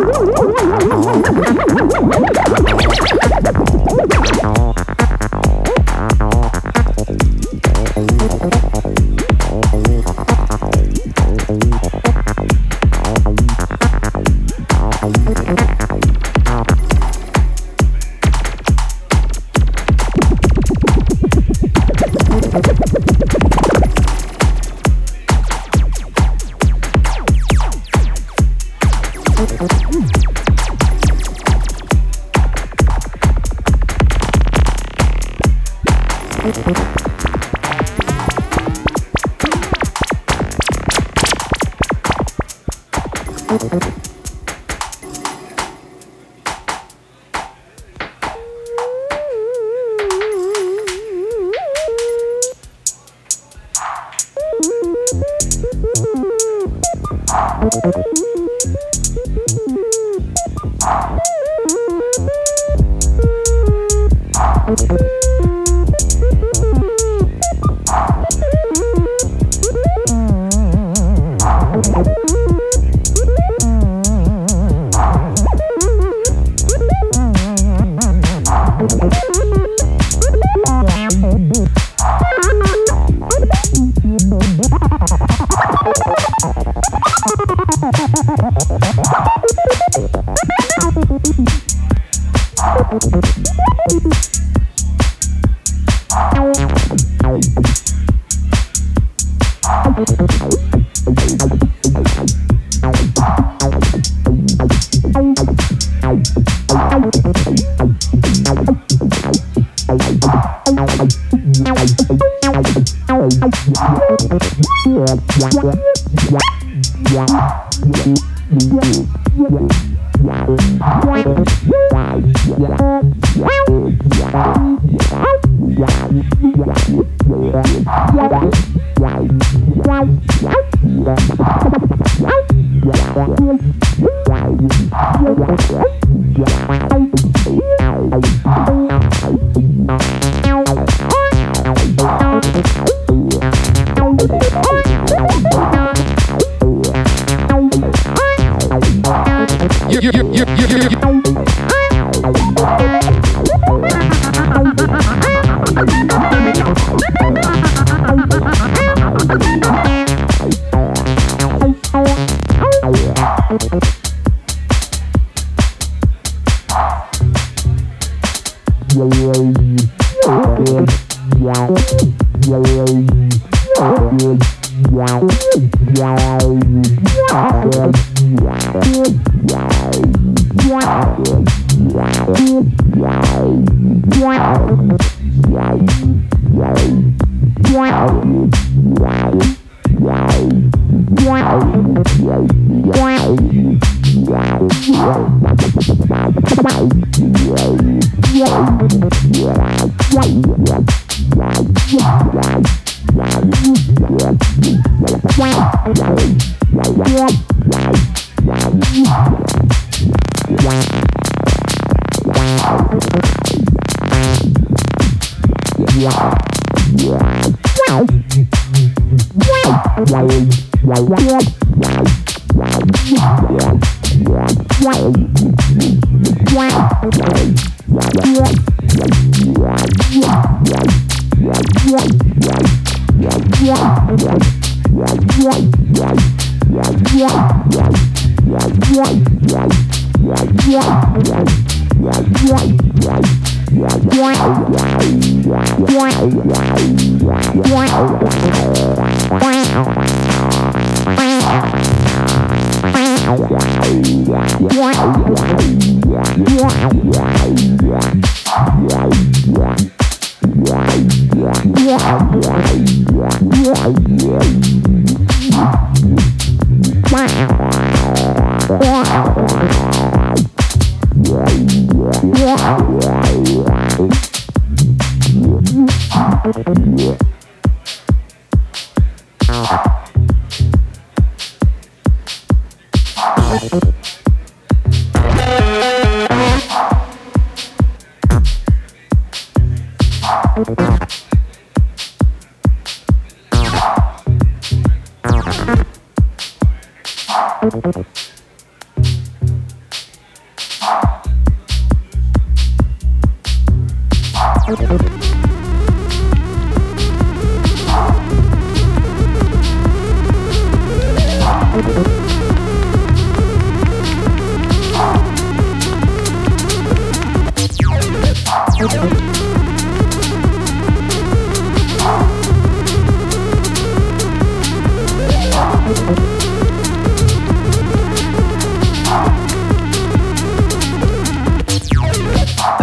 Woo!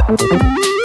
Música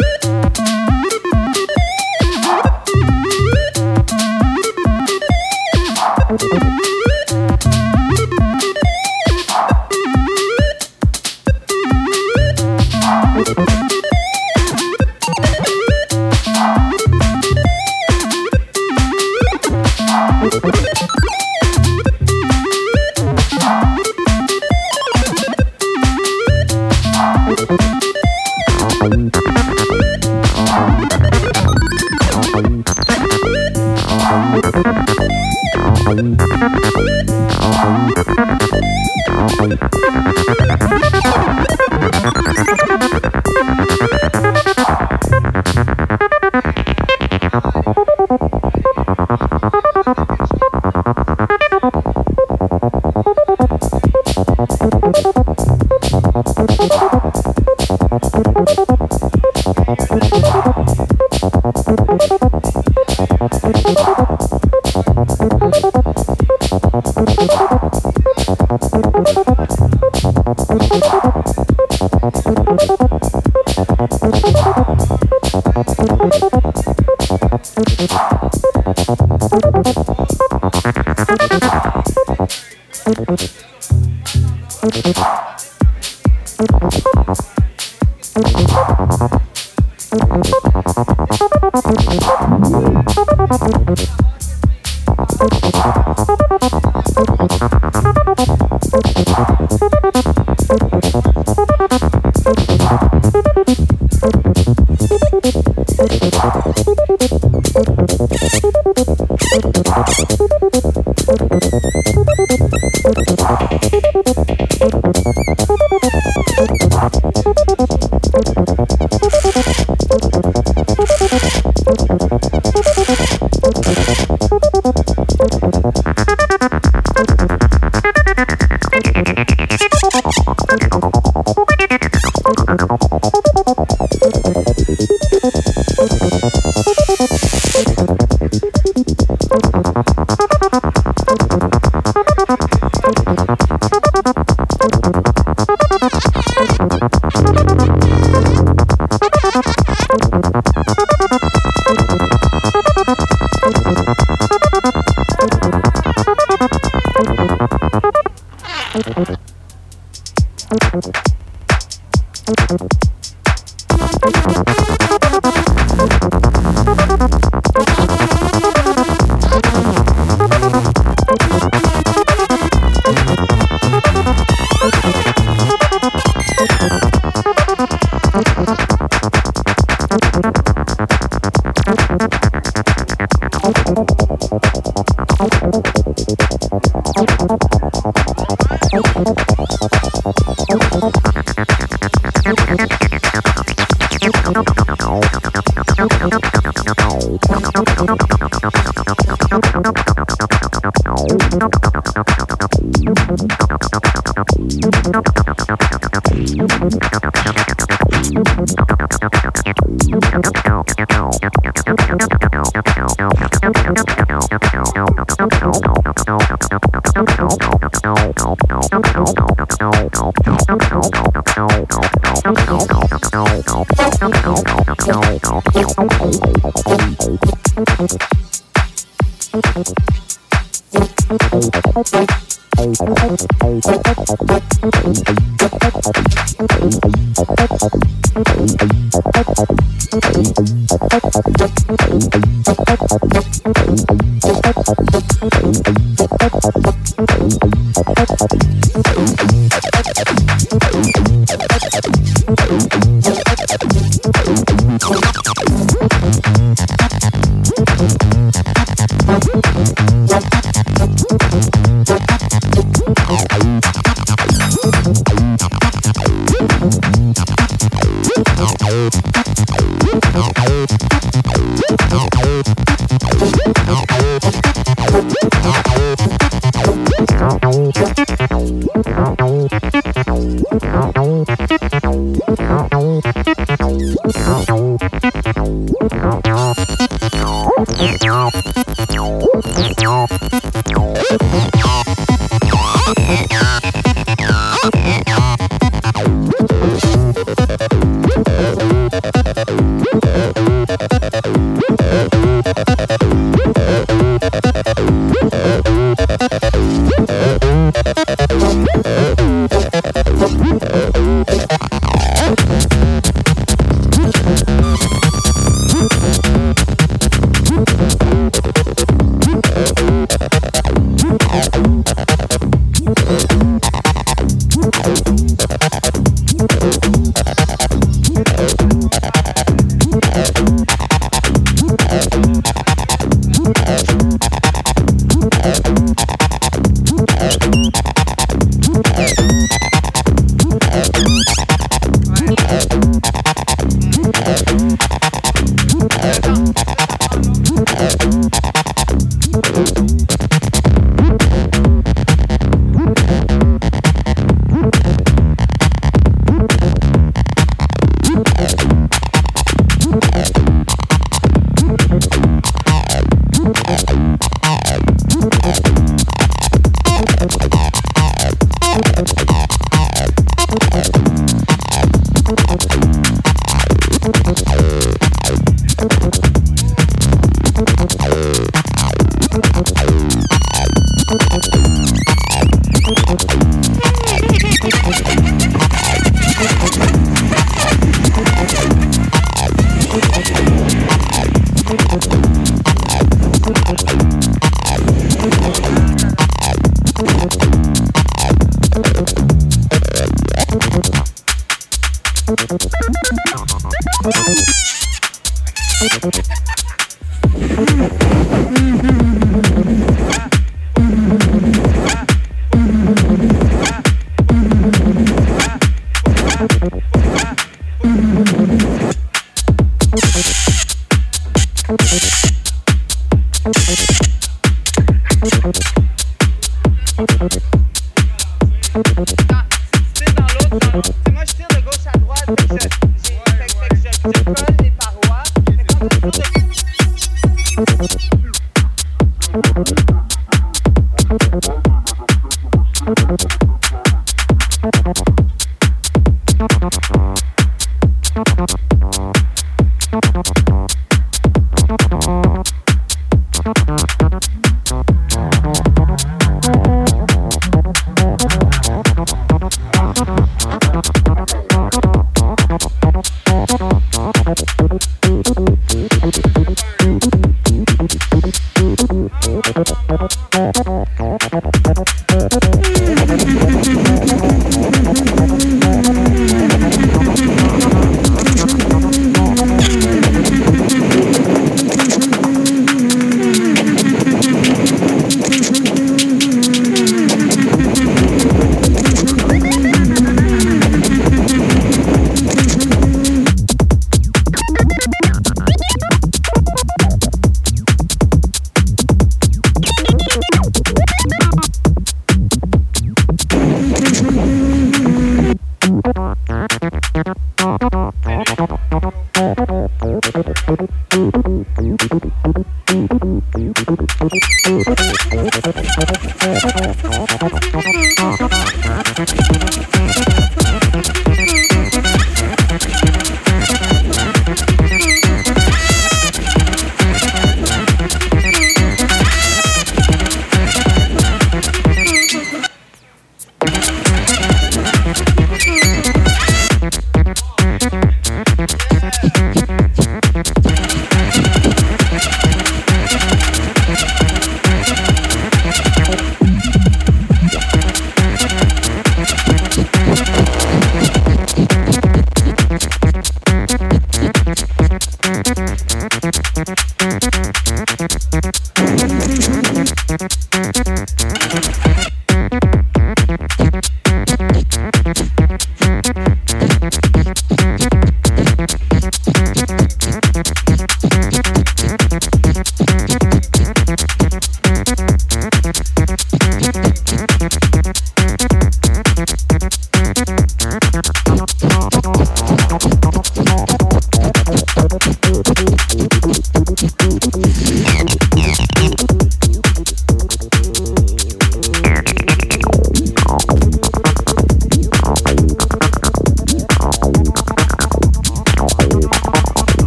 Thank you.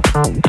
Thank